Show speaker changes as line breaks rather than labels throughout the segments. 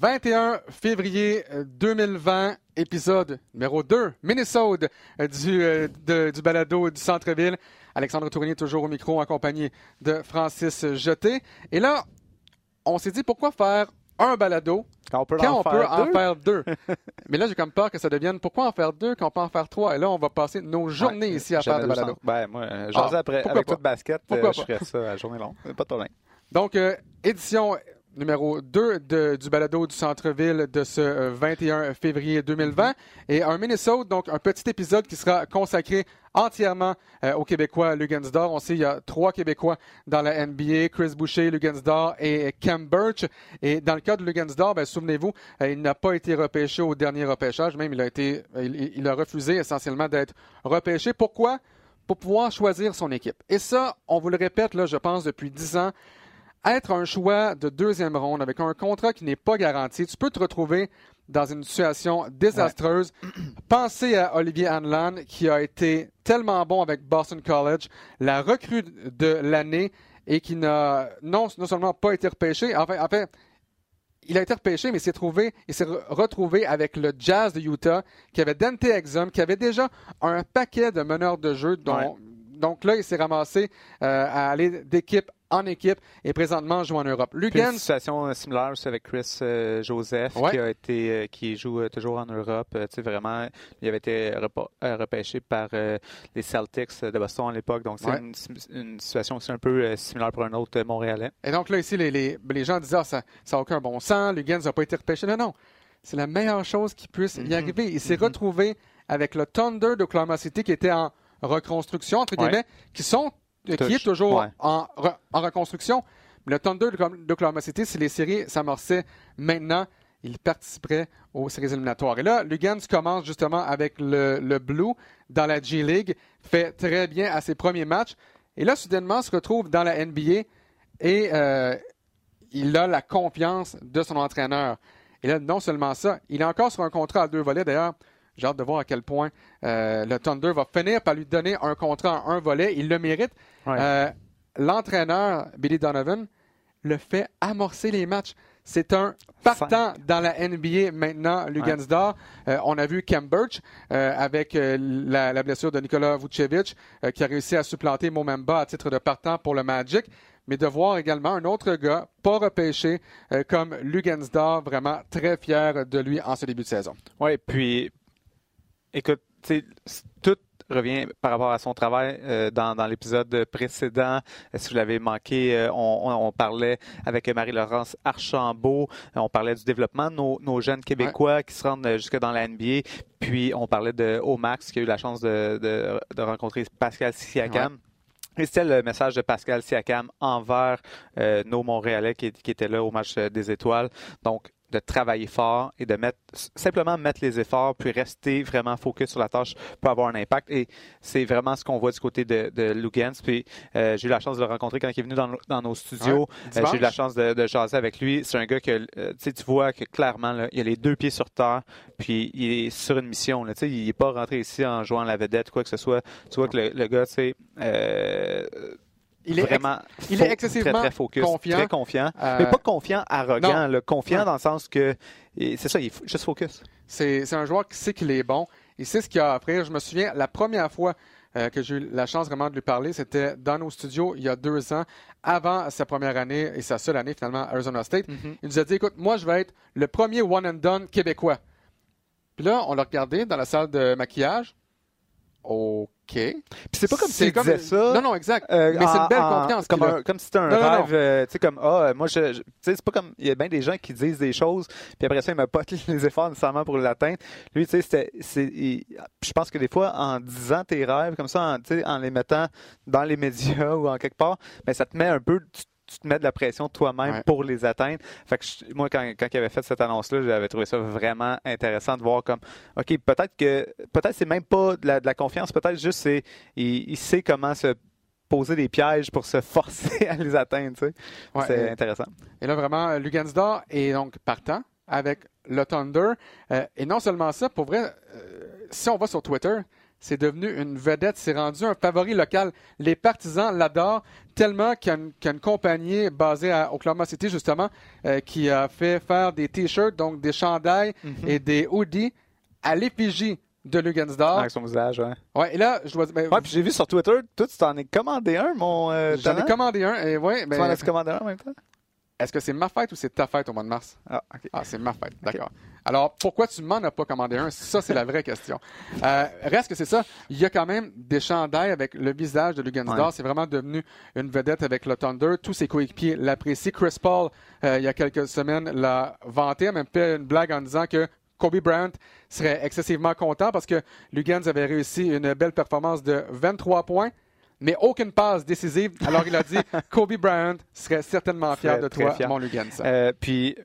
21 février 2020, épisode numéro 2, Minnesota du, du balado du centre-ville. Alexandre Tournier toujours au micro en compagnie de Francis Jeté. Et là, on s'est dit pourquoi faire un balado
quand on peut, en,
faire deux. Mais là, j'ai comme peur que ça devienne pourquoi en faire deux quand on peut en faire trois? Et là, on va passer nos journées ici à faire des balados.
Ben, moi, j'en ah, après, avec tout basket, euh, je ferais ça à journée longue. Pas de problème.
Donc, euh, édition numéro 2 du balado du centre-ville de ce 21 euh, février 2020 et un Minnesota, donc un petit épisode qui sera consacré entièrement euh, aux Québécois Lugansdor. On sait qu'il y a trois Québécois dans la NBA, Chris Boucher, Lugansdor et Cam Birch. Et dans le cas de Lugansdor, ben, souvenez-vous, euh, il n'a pas été repêché au dernier repêchage, même il a été, il, a refusé essentiellement d'être repêché. Pourquoi? Pour pouvoir choisir son équipe. Et ça, on vous le répète, là, je pense, depuis dix ans, être un choix de deuxième ronde avec un contrat qui n'est pas garanti, tu peux te retrouver dans une situation désastreuse. Pensez à Olivier Hanlan qui a été tellement bon avec Boston College, la recrue de l'année et qui n'a non, seulement pas été repêché, en fait, il a été repêché, mais il s'est trouvé, il s'est retrouvé avec le Jazz de Utah, qui avait Dante Exum, qui avait déjà un paquet de meneurs de jeu. Donc là, il s'est ramassé euh, à aller d'équipe en équipe et présentement joue en Europe.
Lugan. Une situation euh, similaire aussi avec Chris euh, Joseph qui a été euh, qui joue toujours en Europe. tu sais vraiment, il avait été repêché par les Celtics de Boston à l'époque. Donc c'est une, situation aussi un peu similaire pour un autre Montréalais.
Et donc là ici les, les, les gens disaient ah, ça ça n'a aucun bon sens. Lugan n'a pas été repêché. Non non, c'est la meilleure chose qui puisse y mm-hmm. arriver. Il s'est mm-hmm. retrouvé avec le Thunder de Oklahoma City qui était en reconstruction entre guillemets, qui sont qui est toujours en, reconstruction. le Thunder d'Oklahoma City, si les séries s'amorçaient maintenant, il participerait aux séries éliminatoires. Et là, Lugans commence justement avec le, Blue dans la G League, fait très bien à ses premiers matchs. Et là, soudainement, se retrouve dans la NBA et euh, il a la confiance de son entraîneur. Et là, non seulement ça, il est encore sur un contrat à deux volets. D'ailleurs, j'ai hâte de voir à quel point euh, le Thunder va finir par lui donner un contrat en un volet. Il le mérite. Euh, l'entraîneur, Billy Donovan, le fait amorcer les matchs. C'est un partant dans la NBA maintenant, Lugansdor. Euh, on a vu Cam Birch avec la, blessure de Nikola Vucevic qui a réussi à supplanter Momemba à titre de partant pour le Magic. Mais de voir également un autre gars, pas repêché, comme Lugansdor, vraiment très fier de lui en ce début de saison.
Oui, puis Écoute, tout revient par rapport à son travail euh, dans, l'épisode précédent. Euh, si vous l'avez manqué, euh, on, parlait avec Marie-Laurence Archambault, on parlait du développement de nos, jeunes Québécois qui se rendent jusque dans la NBA. Puis on parlait de Omax qui a eu la chance de, rencontrer Pascal Siakam. Et c'était le message de Pascal Siakam envers nos Montréalais qui, qui, étaient là au match des étoiles. Donc, de travailler fort et de mettre simplement mettre les efforts puis rester vraiment focus sur la tâche peut avoir un impact. Et c'est vraiment ce qu'on voit du côté de, de Lugans puis euh, j'ai eu la chance de le rencontrer quand il est venu dans, dans nos studios. Euh, j'ai eu la chance de, de jaser avec lui. C'est un gars que euh, tu vois que clairement là, il a les deux pieds sur terre puis il est sur une mission là, il n'est pas rentré ici en jouant la vedette quoi que ce soit. Tu vois que le, le gars tu sais
il est, vraiment il est excessivement
très,
focus, confiant.
Très confiant. Euh, mais pas confiant, arrogant. Le confiant dans le sens que c'est ça, il est juste focus.
C'est un joueur qui sait qu'il est bon. Il sait ce qu'il a à offrir. Je me souviens, la première fois euh, que j'ai eu la chance vraiment de lui parler, c'était dans nos studios il y a deux ans, avant sa première année et sa seule année finalement à Arizona State. Mm-hmm. Il nous a dit, écoute, moi je vais être le premier one and done québécois. Puis là, on l'a regardé dans la salle de maquillage. OK. Puis
c'est pas comme si comme... disait ça.
Non, non, exact. Euh, mais c'est une belle confiance.
Comme, comme si c'était un rêve. Euh, tu sais, comme, ah, moi, je, tu sais, c'est pas comme, il y a bien des gens qui disent des choses, puis après ça, ils me pas les efforts nécessairement pour l'atteindre. Lui, tu sais, c'était, c'est, je pense que des fois, en disant tes rêves, comme ça, tu sais, en les mettant dans les médias ou en quelque part, ben, ça te met un peu, tu te mets de la pression toi-même pour les atteindre. Fait que moi, quand, quand il avait fait cette annonce-là, j'avais trouvé ça vraiment intéressant de voir comme, OK, peut-être que, peut-être c'est même pas de la, confiance, peut-être juste c'est, il, sait comment se poser des pièges pour se forcer à les atteindre, tu sais. c'est intéressant.
Et là, vraiment, Lugansdor est donc partant avec le Thunder. Euh, et non seulement ça, pour vrai, euh, si on va sur Twitter, c'est devenu une vedette, c'est rendu un favori local. Les partisans l'adorent tellement qu'il y, a une compagnie basée à Oklahoma City, justement, euh, qui a fait faire des t-shirts, donc des chandails mm-hmm. et des hoodies à l'effigie de Lugansdor.
Avec son visage, ouais.
Ouais, et là, je dois ben,
Ouais, puis j'ai vu sur Twitter, toi, tu t'en es commandé un, mon. Euh,
J'en ai commandé un, et ouais.
Ben, tu en as commandé un en même temps?
Est-ce que c'est ma fête ou c'est ta fête au mois de mars?
Ah.
Ah, c'est ma fête, d'accord. Alors, pourquoi tu m'en as pas commandé un? Ça, c'est la vraie question. Euh, reste que c'est ça. Il y a quand même des chandails avec le visage de Lugansdor. C'est vraiment devenu une vedette avec le Thunder. Tous ses coéquipiers l'apprécient. Chris Paul, euh, il y a quelques semaines, l'a vanté, a même fait une blague en disant que Kobe Bryant serait excessivement content parce que Lugans avait réussi une belle performance de 23 points, mais aucune passe décisive. Alors il a dit Kobe Bryant serait certainement fier de toi, mon Lugans.
Euh, puis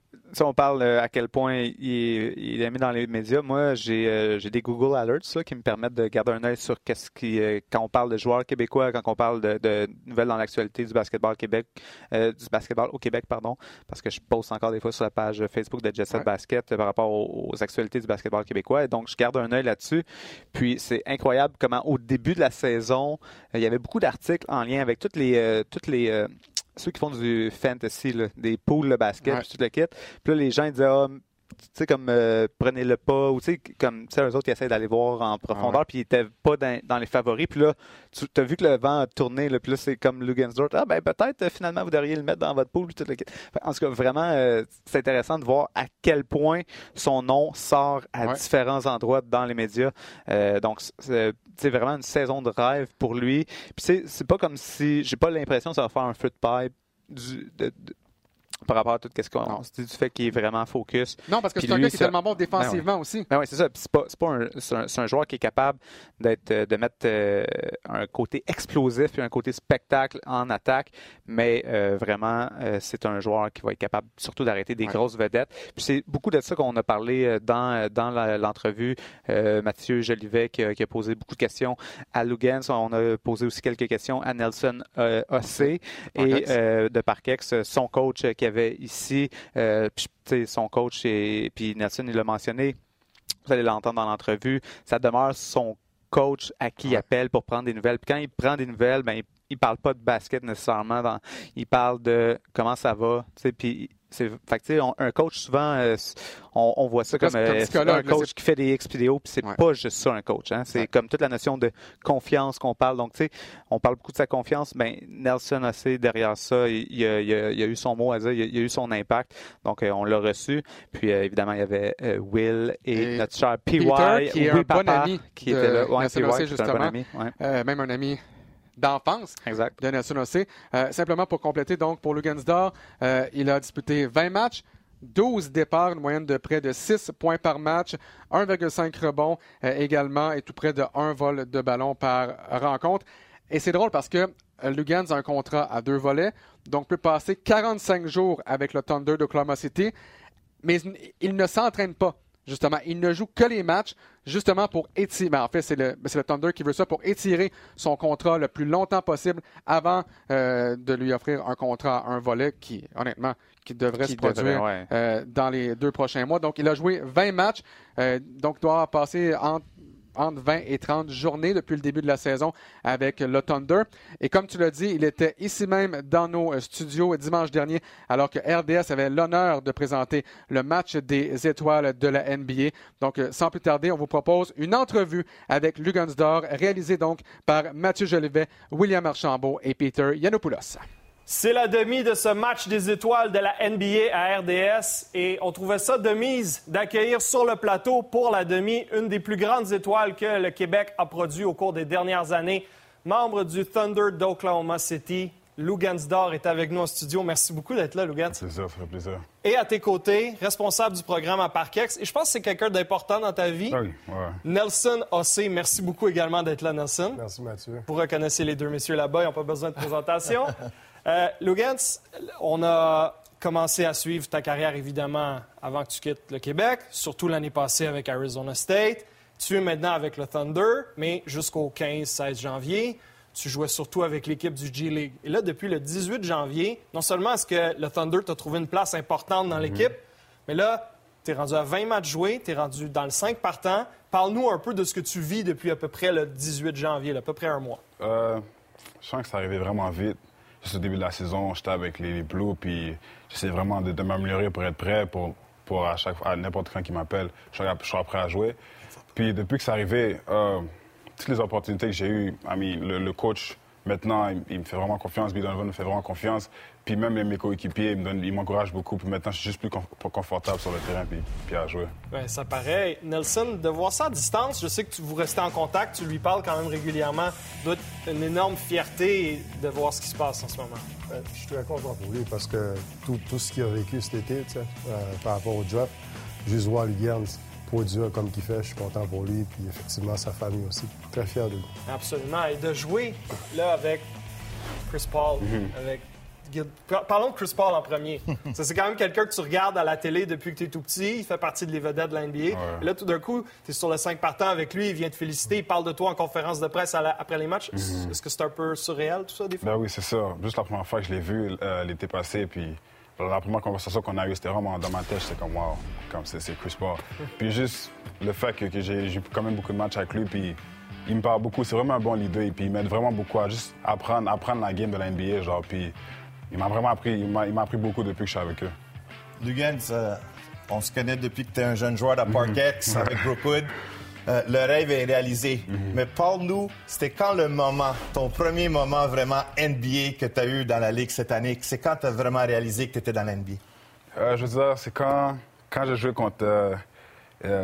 on parle euh, à quel point il est, mis dans les médias, moi, j'ai euh, des Google Alerts qui me permettent de garder un œil sur qu'est-ce qui, euh, quand on parle de joueurs québécois, quand on parle de, nouvelles dans l'actualité du basketball Québec, du basketball au Québec, pardon, parce que je poste encore des fois sur la page Facebook de Jet Set Basket par rapport aux, actualités du basketball québécois. Et donc, je garde un œil là-dessus. Puis, c'est incroyable comment, au début de la saison, il y avait beaucoup d'articles en lien avec toutes les, toutes les ceux qui font du fantasy, des poules de basket, puis tout le kit. Puis là, les gens ils disaient, ah, tu sais, comme euh, prenez-le pas, ou tu sais, comme, tu sais, eux autres, qui essaient d'aller voir en profondeur, puis ils étaient pas dans, les favoris. Puis là, tu as vu que le vent a tourné, là, puis là, c'est comme Lugansdorf. Ah, ben, peut-être, euh, finalement, vous devriez le mettre dans votre tout le. En tout cas, vraiment, euh, c'est intéressant de voir à quel point son nom sort à différents endroits dans les médias. donc, c'est vraiment une saison de rêve pour lui. Puis c'est pas comme si, j'ai pas l'impression que ça va faire un fruit pipe du, de, par rapport à tout ce qu'on se dit du fait qu'il est vraiment focus.
Non, parce que c'est un gars qui est tellement bon défensivement aussi.
Ben oui, c'est ça. C'est pas, pas un, un, joueur qui est capable d'être euh, de mettre euh, un côté explosif et un côté spectacle en attaque, mais euh, vraiment, c'est un joueur qui va être capable surtout d'arrêter des grosses vedettes. Puis c'est beaucoup de ça qu'on a parlé dans, dans l'entrevue. Mathieu Jolivet qui a, posé beaucoup de questions à Lugans. On a posé aussi quelques questions à Nelson Ossé et de Parkex, son coach qui avait ici. Euh, son coach, et, puis Nelson, il l'a mentionné, vous allez l'entendre dans l'entrevue, ça demeure son coach à qui il appelle pour prendre des nouvelles. Puis quand il prend des nouvelles, ben, il, ne parle pas de basket nécessairement. il parle de comment ça va. Puis c'est, fait un coach, souvent, euh, on, voit ça comme, euh, un coach qui fait des X vidéos, puis c'est pas juste ça, un coach. Hein. C'est comme toute la notion de confiance qu'on parle. Donc, tu sais, on parle beaucoup de sa confiance. Ben, Nelson assez derrière ça, il, il, a, il, a, eu son mot à dire, il a, eu son impact. Donc, euh, on l'a reçu. Puis, évidemment, il y avait Will et, notre cher PY,
qui est un bon ami qui était là. Ouais, PY, justement. Un bon ami. même un ami d'enfance de Nelson Ossé. Euh, simplement pour compléter, donc, pour Lugansdor, euh, il a disputé 20 matchs. 12 départs, une moyenne de près de 6 points par match, 1,5 rebonds euh, également et tout près de 1 vol de ballon par rencontre. Et c'est drôle parce que Lugans a un contrat à deux volets, donc peut passer 45 jours avec le Thunder d'Oklahoma City, mais il ne s'entraîne pas. Justement, il ne joue que les matchs, justement pour étirer. Ben, en fait, c'est le, le, Thunder qui veut ça pour étirer son contrat le plus longtemps possible avant euh, de lui offrir un contrat, un volet qui, honnêtement, qui devrait se produire euh, dans les deux prochains mois. Donc, il a joué 20 matchs, euh, donc doit passer entre entre 20 et 30 journées depuis le début de la saison avec le Thunder. Et comme tu l'as dit, il était ici même dans nos euh, studios dimanche dernier, alors que RDS avait l'honneur de présenter le match des étoiles de la NBA. Donc, euh, sans plus tarder, on vous propose une entrevue avec Lugansdor, réalisée donc par Mathieu Jolivet, William Archambault et Peter Yanopoulos.
C'est la demi de ce match des étoiles de la NBA à RDS et on trouvait ça de mise d'accueillir sur le plateau pour la demi une des plus grandes étoiles que le Québec a produit au cours des dernières années. Membre du Thunder d'Oklahoma City, Lou Gansdor est avec nous en studio. Merci beaucoup d'être là, Lou Gans.
C'est ça, ça fait plaisir.
Et à tes côtés, responsable du programme à Parkex. Et je pense que c'est quelqu'un d'important dans ta vie.
Oui, ouais.
Nelson Ossé, merci beaucoup également d'être là, Nelson.
Merci, Mathieu.
Vous reconnaissez les deux messieurs là-bas, ils n'ont pas besoin de présentation. Euh, Lugans, on a commencé à suivre ta carrière, évidemment, avant que tu quittes le Québec, surtout l'année passée avec Arizona State. Tu es maintenant avec le Thunder, mais jusqu'au 15-16 janvier, tu jouais surtout avec l'équipe du G-League. Et là, depuis le 18 janvier, non seulement est-ce que le Thunder t'a trouvé une place importante dans mhm. l'équipe, mais là, Tu es rendu à 20 matchs joués, tu es rendu dans le 5 partant. Parle-nous un peu de ce que tu vis depuis à peu près le 18 janvier, à peu près un mois.
Euh, je sens que ça arrivait vraiment vite. Juste au début de la saison, j'étais avec les, les Blues, puis j'essaie vraiment de, de m'améliorer pour être prêt pour, pour à chaque à n'importe quand qui m'appelle, je je serai prêt à jouer. Puis depuis que c'est arrivé, euh, toutes les opportunités que j'ai eues, ami, le coach, maintenant, il, il me fait vraiment confiance, Bill Donovan me fait vraiment confiance. Puis même mes coéquipiers, ils me donnent- ils m'encouragent beaucoup. Puis maintenant, je suis juste plus conf- confortable sur le terrain, puis, puis à jouer.
Ben, ça paraît. Nelson, de voir ça à distance, je sais que tu, vous restez en contact, tu lui parles quand même régulièrement. doit être une énorme fierté de voir ce qui se passe en ce moment.
Euh, Je suis très content pour lui parce que tout, tout ce qu'il a vécu cet été, tu sais, euh, par rapport au draft, juste voir Lugans produire comme qu'il fait, je suis content pour lui. Puis effectivement, sa famille aussi. Très fier de lui.
Absolument. Et de jouer là avec Chris Paul, avec Par- Parlons de Chris Paul en premier. Ça, c'est quand même quelqu'un que tu regardes à la télé depuis que tu es tout petit. Il fait partie de les vedettes de la NBA. Et là, tout d'un coup, tu es sur le 5 partant avec lui. Il vient te féliciter. Il parle de toi en conférence de presse la- après les matchs. Est-ce que c'est un peu surréel, tout ça, des fois?
Ben oui, c'est ça. Juste la première fois que je l'ai vu euh, l'été passé, puis la première conversation qu'on a eue, c'était vraiment dans ma tête, j'étais comme, wow, comme c'est c'est Chris Paul. puis juste le fait que, que j'ai j'ai quand même beaucoup de matchs avec lui, puis il me parle beaucoup, c'est vraiment un bon leader, et puis il m'aide vraiment beaucoup à juste apprendre, apprendre la game de la NBA, genre, puis il m'a vraiment appris, il m'a il m'a appris beaucoup depuis que je suis avec eux.
Lugans, on se connaît depuis que tu es un jeune joueur de Parkex avec Brookwood. Euh, le rêve est réalisé. Mais parle-nous, c'était quand le moment, ton premier moment vraiment NBA que tu as eu dans la Ligue cette année? C'est quand tu as vraiment réalisé que tu étais dans la NBA?
Euh, je veux dire, c'est quand, quand j'ai joué contre euh,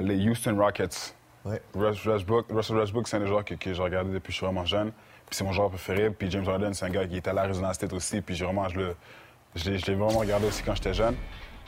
les Houston Rockets.
Ouais.
Russell Westbrook, c'est un des joueurs que, que j'ai regardé depuis que je suis vraiment jeune. Puis c'est mon joueur préféré. Puis James Harden, c'est un gars qui était à l'Arizona State aussi. Puis j'ai vraiment, je l'ai vraiment regardé aussi quand j'étais jeune.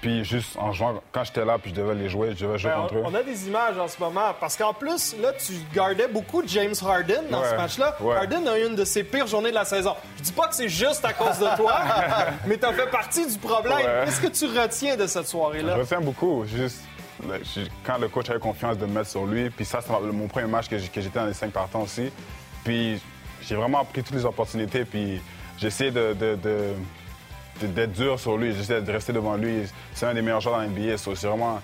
Puis juste en jouant, quand j'étais là, puis je devais les jouer, je devais jouer
Ben,
contre
on,
eux.
on a des images en ce moment. Parce qu'en plus, là, tu gardais beaucoup James Harden dans
Ouais,
ce match-là.
ouais.
Harden a eu une de ses pires journées de la saison. Je dis pas que c'est juste à cause de toi, mais tu as fait partie du problème.
Ouais.
Qu'est-ce que tu retiens de cette
Je
soirée-là?
retiens beaucoup. Juste, je- quand le coach avait confiance de me mettre sur lui, puis ça, c'est mon premier match que j'étais dans les cinq partants aussi. Puis j'ai vraiment pris toutes les opportunités, puis j'ai essayé de, de- de- de- d'être dur sur lui. J'essaie de rester devant lui. C'est un des meilleurs joueurs dans la NBA, so c'est vraiment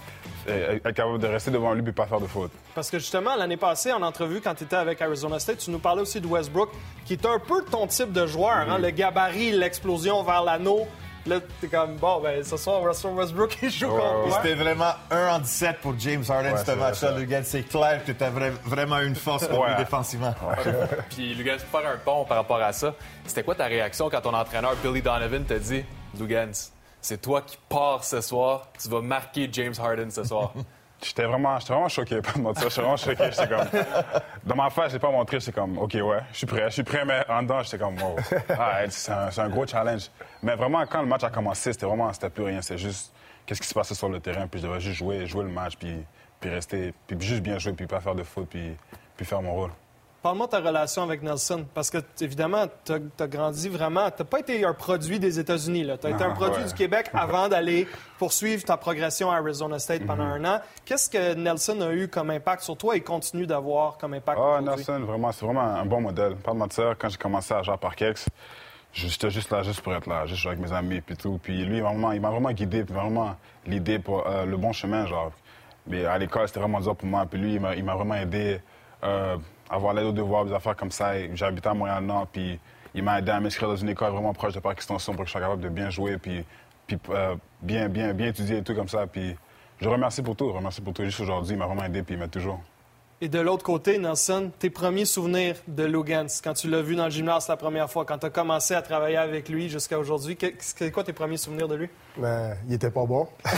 euh, être capable de rester devant lui puis pas faire de faute.
Parce que justement, l'année passée, en entrevue, quand tu étais avec Arizona State, tu nous parlais aussi de Westbrook, qui est un peu ton type de joueur.
Mm-hmm.
hein, le gabarit, l'explosion vers l'anneau. Là, t'es comme, bon, ben, ce soir, Russell Westbrook, il joue
Ouais,
contre
ouais.
C'était vraiment 1 en 17 pour James Harden,
Ouais,
ce match-là,
ça.
Lugans. C'est clair que tu as vraiment une force contre lui
Ouais.
défensivement.
Puis, Lugans, pour faire un pont par rapport à ça, c'était quoi ta réaction quand ton entraîneur Billy Donovan te dit Lugans, c'est toi qui pars ce soir, tu vas marquer James Harden ce soir?
J'étais vraiment, j'étais vraiment choqué, pas de. J'étais vraiment choqué. J'étais comme. Dans ma face, j'ai pas montré. J'étais comme, OK, ouais, je suis prêt. Je suis prêt, mais en dedans, j'étais comme, wow. Ah, c'est un, c'est un gros challenge. Mais vraiment, quand le match a commencé, c'était vraiment, c'était plus rien. C'était juste qu'est-ce qui se passait sur le terrain? Puis je devais juste jouer, jouer le match, puis, puis rester, puis juste bien jouer, puis pas faire de faute, puis, puis faire mon rôle.
Parle-moi de ta relation avec Nelson, parce que, évidemment, tu as, grandi vraiment. Tu pas été un produit des États-Unis, tu as été un produit
ouais.
du Québec avant d'aller poursuivre ta progression à Arizona State pendant
Mhm.
un an. Qu'est-ce que Nelson a eu comme impact sur toi et continue d'avoir comme impact
Ah? Nelson, vraiment, c'est vraiment un bon modèle. Pas de mentir, quand j'ai commencé à jouer à Parkex, j'étais juste là, juste pour être là, juste avec mes amis, puis tout. Puis lui, vraiment, il m'a vraiment guidé, puis vraiment l'idée pour euh, le bon chemin, genre. Mais à l'école, c'était vraiment dur pour moi. Puis lui, il m'a, vraiment aidé euh, avoir l'aide aux devoirs, des affaires comme ça. Et J'habitais à Montréal-Nord, puis il m'a aidé à m'inscrire dans une école vraiment proche de Parc Extension pour que je sois capable de bien jouer, puis, puis euh, bien, bien, bien étudier et tout comme ça. Puis je remercie pour tout, je remercie pour tout. Juste aujourd'hui, il m'a vraiment aidé, puis il m'aide toujours.
Et de l'autre côté, Nelson, tes premiers souvenirs de Lugans, quand tu l'as vu dans le gymnase la première fois, quand tu as commencé à travailler avec lui jusqu'à aujourd'hui, que- c'est quoi tes premiers souvenirs de lui?
Mais il était pas bon.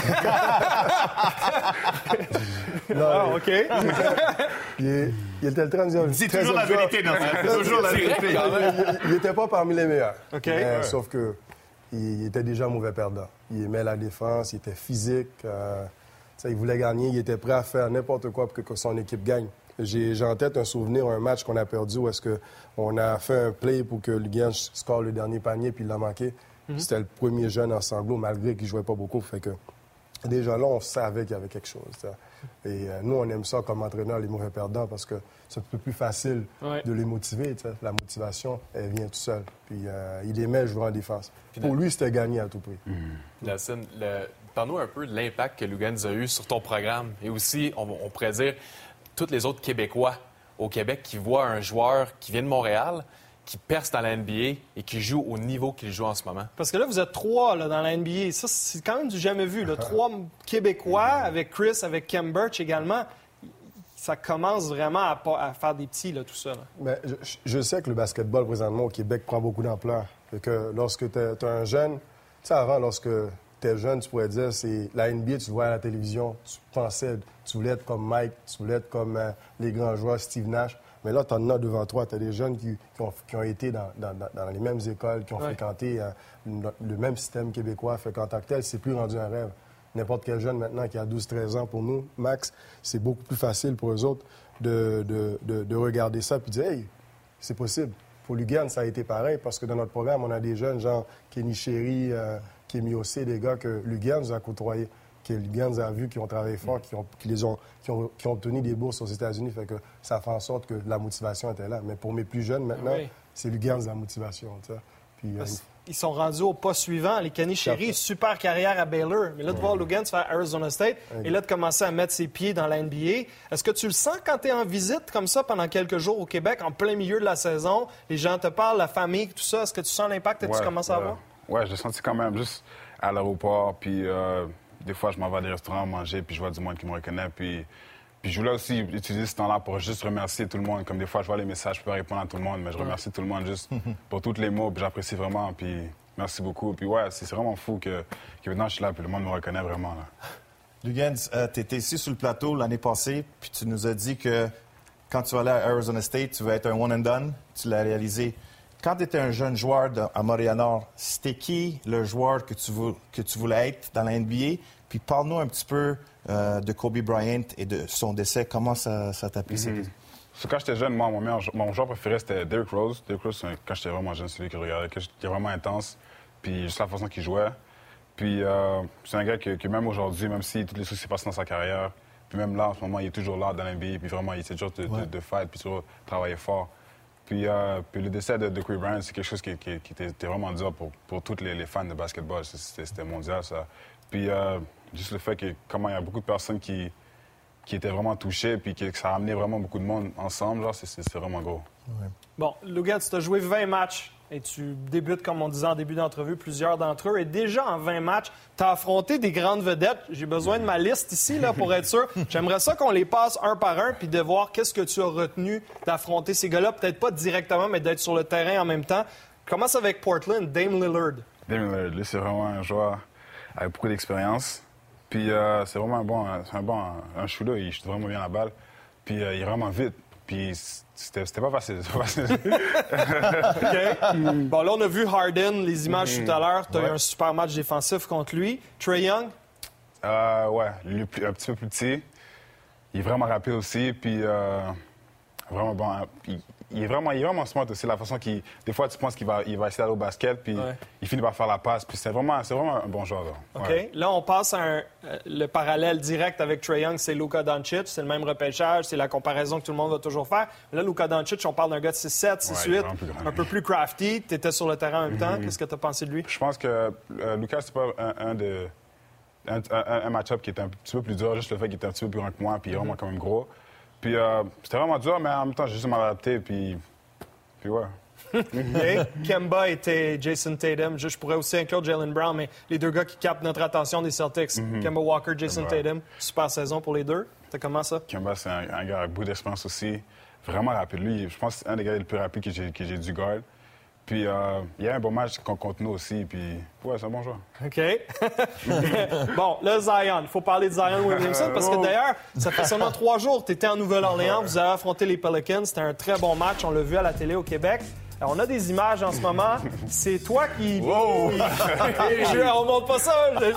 non,
Ah, OK.
il, il était le troisième.
Dis
troisième
toujours la vérité, non? C'est toujours la vérité.
il, il était pas parmi les meilleurs.
OK.
Mais,
Ouais.
Sauf que il était déjà mauvais perdant. Il aimait la défense, il était physique. euh, il voulait gagner, il était prêt à faire n'importe quoi pour que, que son équipe gagne. J'ai en tête un souvenir, un match qu'on a perdu où est-ce que on a fait un play pour que Lugans score le dernier panier puis il l'a manqué. C'était le premier jeune en sanglots malgré qu'il jouait pas beaucoup. Fait que déjà là, on savait qu'il y avait quelque chose. Et euh, nous, on aime ça comme entraîneur, les mauvais perdants, parce que c'est un peu plus facile
Ouais.
de les motiver. La motivation, elle vient tout seul. Puis euh, il aimait jouer en défense. Pour lui, c'était gagné à tout prix.
Le- parle-nous un peu de l'impact que Lugans a eu sur ton programme et aussi, on, on pourrait dire, tous les autres Québécois au Québec qui voient un joueur qui vient de Montréal, qui perce dans la NBA et qui joue au niveau qu'il joue en ce moment.
Parce que là, vous êtes trois là, dans la NBA. Ça, c'est quand même du jamais vu. Là. Trois Québécois avec Chris, avec Kem Birch également. Ça commence vraiment à, faire des petits, là, tout ça. là.
Mais je, je sais que le basketball, présentement, au Québec, prend beaucoup d'ampleur. Que lorsque tu es, un jeune, tu sais, avant, lorsque tu es jeune, tu pourrais dire, c'est la NBA, tu le vois à la télévision, tu pensais, tu voulais être comme Mike, tu voulais être comme euh, les grands joueurs, Steve Nash. Mais là, tu en as devant toi. Tu as des jeunes qui, qui ont, qui ont été dans, dans- les mêmes écoles, qui ont
Ouais.
fréquenté euh, le, même système québécois. Fait qu'en tant que tel, c'est plus rendu un rêve. N'importe quel jeune maintenant qui a 12-13 ans, pour nous, max, c'est beaucoup plus facile pour eux autres de, de- de- de regarder ça et de dire Hey, c'est possible. Pour Lugan, ça a été pareil parce que dans notre programme, on a des jeunes, genre Kenny Chéri, euh, Kémy Ossé, des gars que Lugan nous a côtoyés, que Lugan a vu, qui ont travaillé fort, qui ont, qui les ont, qui ont, qui ont obtenu des bourses aux États-Unis. Fait que ça fait en sorte que la motivation était là. Mais pour mes plus jeunes maintenant,
Oui.
c'est Lugan la motivation. Puis, euh,
Ils sont rendus au pas suivant. Les Sherry, super carrière à Baylor. Mais là, de voir Lugans faire Arizona State et là, de commencer à mettre ses pieds dans la NBA, est-ce que tu le sens quand tu es en visite comme ça pendant quelques jours au Québec, en plein milieu de la saison? Les gens te parlent, la famille, tout ça. Est-ce que tu sens l'impact? Que tu commences à avoir?
Ouais, je l'ai senti quand même juste à l'aéroport. Puis euh, des fois, je m'en vais à des restaurants manger, puis je vois du monde qui me reconnaît. Puis, puis je voulais aussi utiliser ce temps-là pour juste remercier tout le monde. Comme des fois, je vois les messages, je peux pas répondre à tout le monde, mais je remercie tout le monde juste pour tous les mots. Puis j'apprécie vraiment. Puis merci beaucoup. Puis ouais, c'est vraiment fou que, que maintenant je suis là, puis le monde me reconnaît vraiment. Là.
Lugens, tu étais ici sur le plateau l'année passée, puis tu nous as dit que quand tu aller à Arizona State, tu vas être un one and done. Tu l'as réalisé. Quand tu étais un jeune joueur de- à Montréal-Nord, c'était qui le joueur que tu, vou- que tu voulais être dans la NBA? Puis parle-nous un petit peu euh, de Kobe Bryant et de son décès. Comment ça, ça t'a pris? cette-
So, quand j'étais jeune, moi, mon, meilleur, mon joueur préféré, c'était Derrick Rose. Derrick Rose, quand j'étais vraiment jeune, c'est celui que je regardais, qui est vraiment intense. Puis juste la façon qu'il jouait. Puis euh, c'est un gars que, que même aujourd'hui, même si tous les soucis passent dans sa carrière, puis même là, en ce moment, il est toujours là dans l'NBA. Puis vraiment, il essaie toujours de, de, de fight, puis toujours travailler fort. Puis, euh, puis le décès de, de Kobe Bryant, c'est quelque chose qui, qui- qui était, était vraiment dur pour, pour tous les, les fans de basketball. C'était c'était mondial, ça. Puis euh, juste le fait que, comment il y a beaucoup de personnes qui, qui étaient vraiment touchées, puis que, que ça a amené vraiment beaucoup de monde ensemble, genre, c'est- vraiment gros.
Bon, Lugans, tu as joué 20 matchs et tu débutes, comme on disait en début d'entrevue, plusieurs d'entre eux. Et déjà en 20 matchs, tu as affronté des grandes vedettes. J'ai besoin de ma liste ici là, pour être sûr. J'aimerais ça qu'on les passe un par un puis de voir qu'est-ce que tu as retenu d'affronter ces gars-là. Peut-être pas directement, mais d'être sur le terrain en même temps. Commence avec Portland, Dame Lillard.
Damien Lillard, lui, c'est vraiment un joueur avec beaucoup d'expérience. Puis euh, c'est vraiment un bon, c'est un bon un shooter. Il shoot vraiment bien la balle. Puis euh, il est vraiment vite. Puis c'était pas facile. pas facile.
Bon, là, on a vu Harden, les images tout à l'heure. Tu as eu un super match défensif contre lui. Trey Young,
Euh, ouais, lui, un petit peu plus petit. Il est vraiment rapide aussi. Puis euh, vraiment bon. hein. Il est vraiment, il est vraiment smart aussi. La façon qu'il. Des fois, tu penses qu'il va, il va essayer d'aller au basket. Puis
Ouais.
il finit par faire la passe. Puis c'est vraiment, c'est vraiment un bon joueur. là.
OK?
Ouais.
Là, on passe à un- euh, le parallèle direct avec Trae Young, c'est Luka Doncic. C'est le même repêchage, c'est la comparaison que tout le monde va toujours faire. Là, Luka Doncic, on parle d'un gars de 6'7, 6'8,
il est vraiment plus grand.
un peu plus crafty. Tu étais sur le terrain en même temps. Qu'est-ce que tu as pensé de lui?
Je pense que euh, Lucas, c'est pas un, un de. Un, un- un match-up qui était un petit peu plus dur, juste le fait qu'il était un petit peu plus grand que moi, puis il est vraiment quand même gros. Puis euh, c'était vraiment dur, mais en même temps, j'ai juste m'adapter, puis. Puis ouais.
Kemba était Jason Tatum. Je, je pourrais aussi inclure Jalen Brown, mais les deux gars qui captent notre attention des Celtics. Kemba Walker, Jason
Mhm. Kemba.
Tatum. Super saison pour les deux. T'as comment ça?
Kemba, c'est un, un gars avec beaucoup d'expérience aussi. Vraiment rapide. Lui, je pense que c'est un des gars les plus rapides que j'ai, que j'ai dû guard. Puis euh, il y a un bon match qu'on- contre nous aussi, puis ouais, c'est un bon joueur.
OK. bon, le Zion. Il faut parler de Zion Williamson parce que d'ailleurs, ça fait seulement trois jours que tu étais en Nouvelle-Orléans. Vous avez affronté les Pelicans. C'était un très bon match. On l'a vu à la télé au Québec. Alors, on a des images en ce moment. C'est toi qui. Je- on montre pas ça.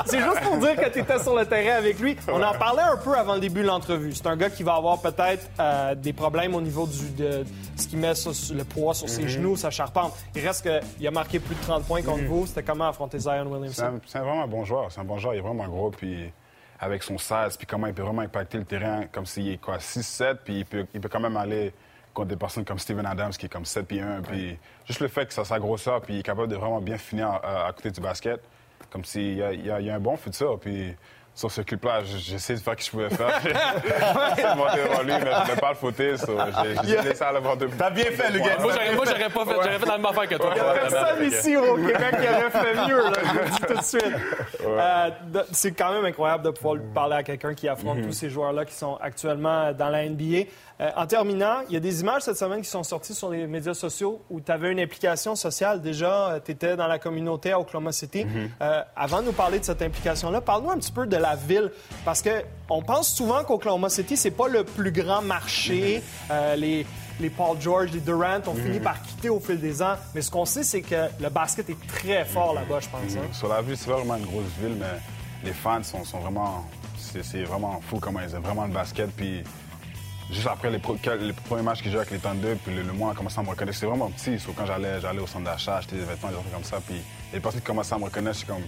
C'est juste pour dire que tu étais sur le terrain avec lui. On en parlait un peu avant le début de l'entrevue. C'est un gars qui va avoir peut-être euh, des problèmes au niveau du, de ce qui met sur- le poids sur ses genoux, sa charpente. Il reste qu'il a marqué plus de 30 points contre vous. C'était comment affronter Zion Williamson?
c'est un vraiment un bon joueur. C'est un bon joueur, il est vraiment gros, puis avec son size, puis comment il peut vraiment impacter le terrain, comme s'il est quoi, 6-7, puis il peut, il peut quand même aller contre des personnes comme Steven Adams, qui est comme 7 pieds 1, puis juste le fait que ça sa grosseur, puis il est capable de vraiment bien finir à, à côté du basket, comme s'il y a un bon futur, puis sur ce clip-là, j'essaie de faire ce que je pouvais faire. J'ai monté devant lui, mais je ne pas le fauter, so j'ai j'ai laissé à l'avoir de
T'as bien fait, le gars.
Moi, j'aurais, moi, j'aurais pas fait, j'aurais fait la même affaire que toi.
Personne ici au Québec qui aurait fait mieux, là, je vous le dis tout de suite. Euh, c'est quand même incroyable de pouvoir parler à quelqu'un qui affronte tous ces joueurs-là qui sont actuellement dans la NBA. Euh, en terminant, il y a des images cette semaine qui sont sorties sur les médias sociaux où tu avais une implication sociale. Déjà, tu étais dans la communauté à Oklahoma City. Euh, avant de nous parler de cette implication-là, parle-nous un petit peu de la ville. Parce que on pense souvent qu'Oklahoma City, c'est pas le plus grand marché. Euh, les, les Paul George, les Durant ont fini par quitter au fil des ans. Mais ce qu'on sait, c'est que le basket est très fort là-bas, je pense. hein.
Sur la ville, c'est vraiment une grosse ville, mais les fans sont, sont vraiment. C'est c'est vraiment fou comment ils aiment vraiment le basket. Puis juste après les, pro- les premiers matchs que j'ai avec les Thunder, puis le, le monde a commencé à me reconnaître. C'était vraiment petit. So, quand j'allais j'allais au centre d'achat, acheter des vêtements, des trucs comme ça. Puis les personnes qui commençaient à me reconnaître, je suis comme.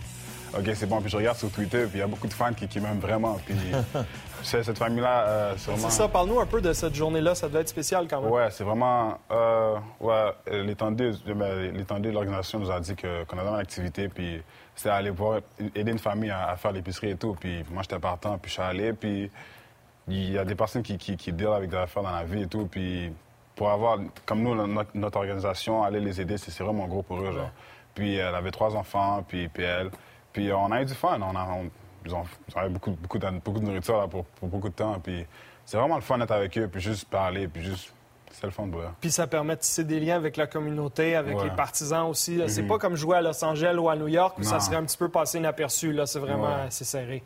OK, c'est bon. Puis je regarde sur Twitter, puis il y a beaucoup de fans qui, qui m'aiment vraiment. Puis c'est- cette famille-là, euh, c'est vraiment.
C'est ça, parle-nous un peu de cette journée-là. Ça devait être spécial quand même.
Ouais, c'est vraiment. Euh, ouais, l'étendue, ben, l'étendue de l'organisation nous a dit que- qu'on avait une activité, puis c'était aller voir, aider une famille à, à faire l'épicerie et tout. Puis moi, j'étais partant, puis je suis allé, puis il y a des personnes qui, qui, qui deal avec des affaires dans la vie et tout. Puis pour avoir, comme nous, notre, notre organisation, aller les aider, c'est c'est vraiment gros pour eux. Genre. Puis elle avait trois enfants, puis, puis elle. Puis on a eu du fun. On a, on- ils ont, ils ont eu beaucoup, beaucoup, de, beaucoup de nourriture là, pour, pour beaucoup de temps. Puis c'est vraiment le fun d'être avec eux, puis juste parler, puis juste. C'est le fun eux.
Puis ça permet de tisser des liens avec la communauté, avec
Ouais.
les partisans aussi. C'est pas comme jouer à Los Angeles ou à New York où ça serait un petit peu passé inaperçu. Là, c'est vraiment
Ouais.
c'est serré.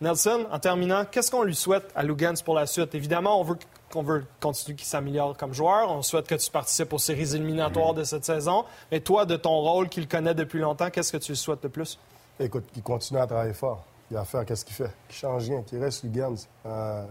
Nelson, en terminant, qu'est-ce qu'on lui souhaite à Lugans pour la suite? Évidemment, on veut qu'on veut continuer qu'il s'améliore comme joueur. On souhaite que tu participes aux séries éliminatoires de cette saison. Mais toi, de ton rôle qu'il connaît depuis longtemps, qu'est-ce que tu lui souhaites de plus?
Écoute, qu'il continue à travailler fort. Il a à faire qu'est-ce qu'il fait. Qu'il change rien, qu'il reste Lugans. Euh,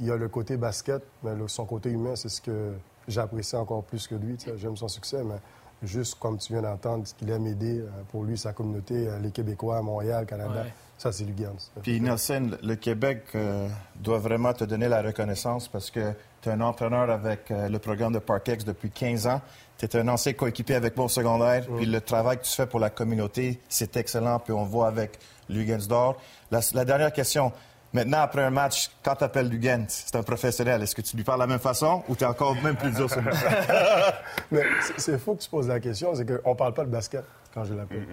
il a le côté basket, mais le- son côté humain, c'est ce que j'apprécie encore plus que lui. J'aime son succès, mais juste comme tu viens d'entendre, qu'il aime aider euh, pour lui, sa communauté, euh, les Québécois, Montréal, Canada,
Ouais.
ça, c'est Lugans.
Puis Nelson, le Québec euh, doit vraiment te donner la reconnaissance parce que tu es un entraîneur avec euh, le programme de Parkex depuis 15 ans. Tu es un ancien coéquipier avec moi au secondaire. Puis le travail que tu fais pour la communauté, c'est excellent. Puis on voit avec Lugansdor. La, la dernière question. Maintenant, après un match, quand tu appelles Lugans, c'est un professionnel. Est-ce que tu lui parles de la même façon ou tu es encore même plus dur sur lui?
Mais c'est- faux que tu poses la question, c'est qu'on ne parle pas de basket quand je l'appelle.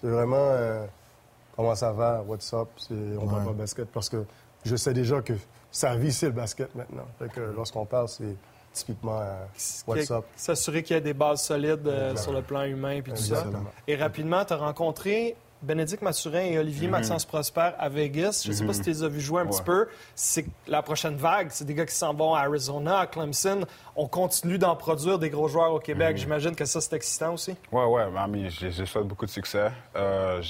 C'est vraiment euh, comment ça va, what's up, on ne parle
Ouais.
pas de basket parce que je sais déjà que sa vie, c'est le basket maintenant. Fait que lorsqu'on parle, c'est typiquement euh.
S'assurer qu'il y ait des bases solides euh, sur le plan humain et tout ça. Et rapidement, tu as rencontré Bénédicte Mathurin et Olivier Maxence Prosper à Vegas. Je ne sais pas si tu les as vus jouer un petit peu. C'est la prochaine vague. C'est des gars qui s'en vont à Arizona, à Clemson. On continue d'en produire des gros joueurs au Québec. J'imagine que ça, c'est excitant aussi.
Ouais, ouais, mais j'ai souhaite beaucoup de succès. Euh,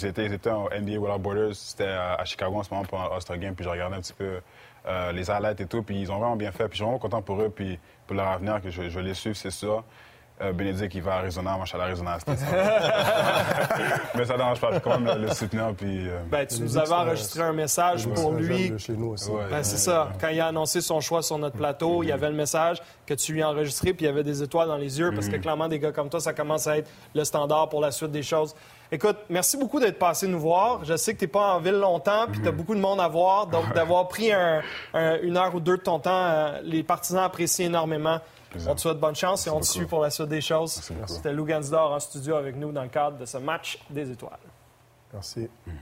J'étais en NBA Without Borders, c'était à Chicago en ce moment pour un All-Star Game, puis je regardais un petit peu euh, les highlights et tout, puis ils ont vraiment bien fait, puis je suis vraiment content pour eux, puis pour leur avenir, que je, les suivre, c'est sûr. Euh, Bénédicte, il va à Arizona, moi je suis à l'Arizona. Mais ça ne dérange pas, quand même le, soutenir, puis... euh,
Ben, tu nous avais enregistré un message pour lui.
chez nous aussi.
Ouais.
Ben, c'est ça. Quand il a annoncé son choix sur notre plateau, il y avait le message que tu lui as enregistré, puis il y avait des étoiles dans les yeux, parce que clairement, des gars comme toi, ça commence à être le standard pour la suite des choses. Écoute, merci beaucoup d'être passé nous voir. Je sais que tu n'es pas en ville longtemps, puis tu as beaucoup de monde à voir. Donc, d'avoir pris un- un- une heure ou deux de ton temps, euh, les partisans apprécient énormément.
Plaisir.
On te souhaite bonne chance et on te
beaucoup.
suit pour la suite des choses. C'était Lou Gansdor en studio avec nous dans le cadre de ce match des étoiles.
Merci.
Mhm.